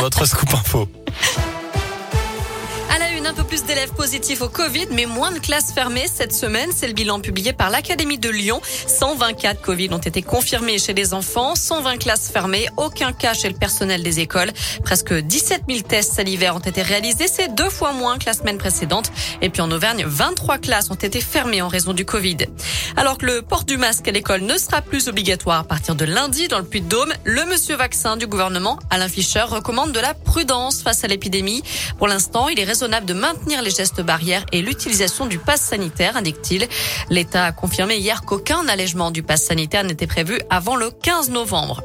votre scoop info. Peu plus d'élèves positifs au Covid, mais moins de classes fermées cette semaine. C'est le bilan publié par l'Académie de Lyon. 124 Covid ont été confirmés chez les enfants, 120 classes fermées, aucun cas chez le personnel des écoles. Presque 17 000 tests salivaires ont été réalisés, c'est deux fois moins que la semaine précédente. Et puis en Auvergne, 23 classes ont été fermées en raison du Covid. Alors que le port du masque à l'école ne sera plus obligatoire à partir de lundi dans le Puy-de-Dôme, le monsieur vaccin du gouvernement, Alain Fischer, recommande de la prudence face à l'épidémie. Pour l'instant, il est raisonnable de maintenir les gestes barrières et l'utilisation du pass sanitaire, indique-t-il. L'État a confirmé hier qu'aucun allègement du pass sanitaire n'était prévu avant le 15 novembre.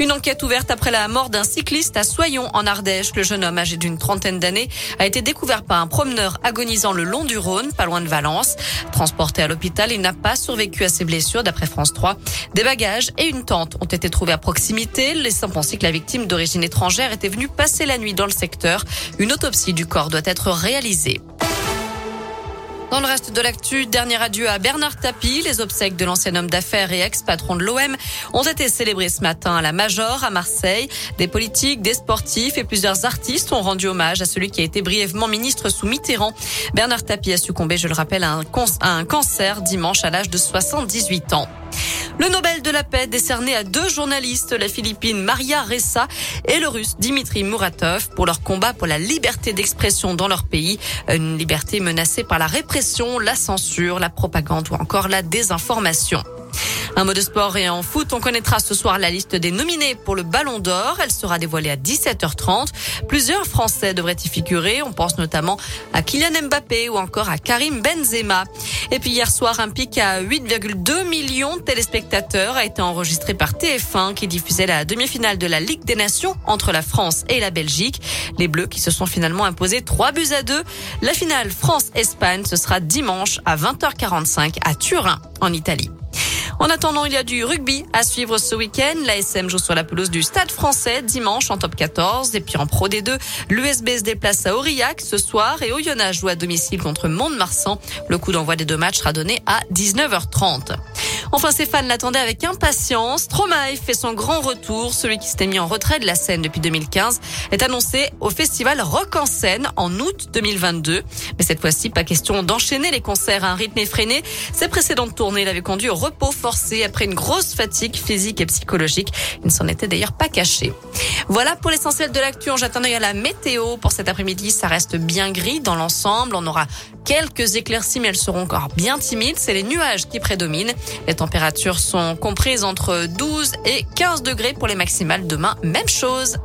Une enquête ouverte après la mort d'un cycliste à Soyon en Ardèche. Le jeune homme âgé d'une trentaine d'années a été découvert par un promeneur agonisant le long du Rhône, pas loin de Valence. Transporté à l'hôpital, il n'a pas survécu à ses blessures d'après France 3. Des bagages et une tente ont été trouvés à proximité, laissant penser que la victime d'origine étrangère était venue passer la nuit dans le secteur. Une autopsie du corps doit être réalisée. Dans le reste de l'actu, dernier adieu à Bernard Tapie. Les obsèques de l'ancien homme d'affaires et ex-patron de l'OM ont été célébrées ce matin à la Major, à Marseille. Des politiques, des sportifs et plusieurs artistes ont rendu hommage à celui qui a été brièvement ministre sous Mitterrand. Bernard Tapie a succombé, je le rappelle, à un, à un cancer dimanche à l'âge de 78 ans. Le Nobel de la paix décerné à deux journalistes, la Philippine Maria Ressa et le Russe Dimitri Muratov, pour leur combat pour la liberté d'expression dans leur pays, une liberté menacée par la répression, la censure, la propagande ou encore la désinformation. Un mot de sport et en foot, on connaîtra ce soir la liste des nominés pour le Ballon d'Or. Elle sera dévoilée à 17h30. Plusieurs Français devraient y figurer. On pense notamment à Kylian Mbappé ou encore à Karim Benzema. Et puis hier soir, un pic à 8,2 millions de téléspectateurs a été enregistré par TF1 qui diffusait la demi-finale de la Ligue des Nations entre la France et la Belgique. Les Bleus qui se sont finalement imposés 3 buts à 2. La finale France-Espagne, ce sera dimanche à 20h45 à Turin, en Italie. En attendant, il y a du rugby à suivre ce week-end. La SM joue sur la pelouse du Stade français dimanche en top 14. Et puis en Pro D2, l'USB se déplace à Aurillac ce soir et Oyonnax joue à domicile contre Mont-de-Marsan. Le coup d'envoi des deux matchs sera donné à 19h30. Enfin, ses fans l'attendaient avec impatience. Stromae fait son grand retour. Celui qui s'était mis en retrait de la scène depuis 2015 est annoncé au festival Rock en scène en août 2022. Mais cette fois-ci, pas question d'enchaîner les concerts à un rythme effréné. Ses précédentes tournées l'avaient conduit au repos forcé après une grosse fatigue physique et psychologique. Il ne s'en était d'ailleurs pas caché. Voilà pour l'essentiel de l'actu. En j'attends à la météo pour cet après-midi. Ça reste bien gris dans l'ensemble. On aura quelques éclaircies, mais elles seront encore bien timides. C'est les nuages qui prédominent. Températures sont comprises entre 12 et 15 degrés pour les maximales demain. Même chose.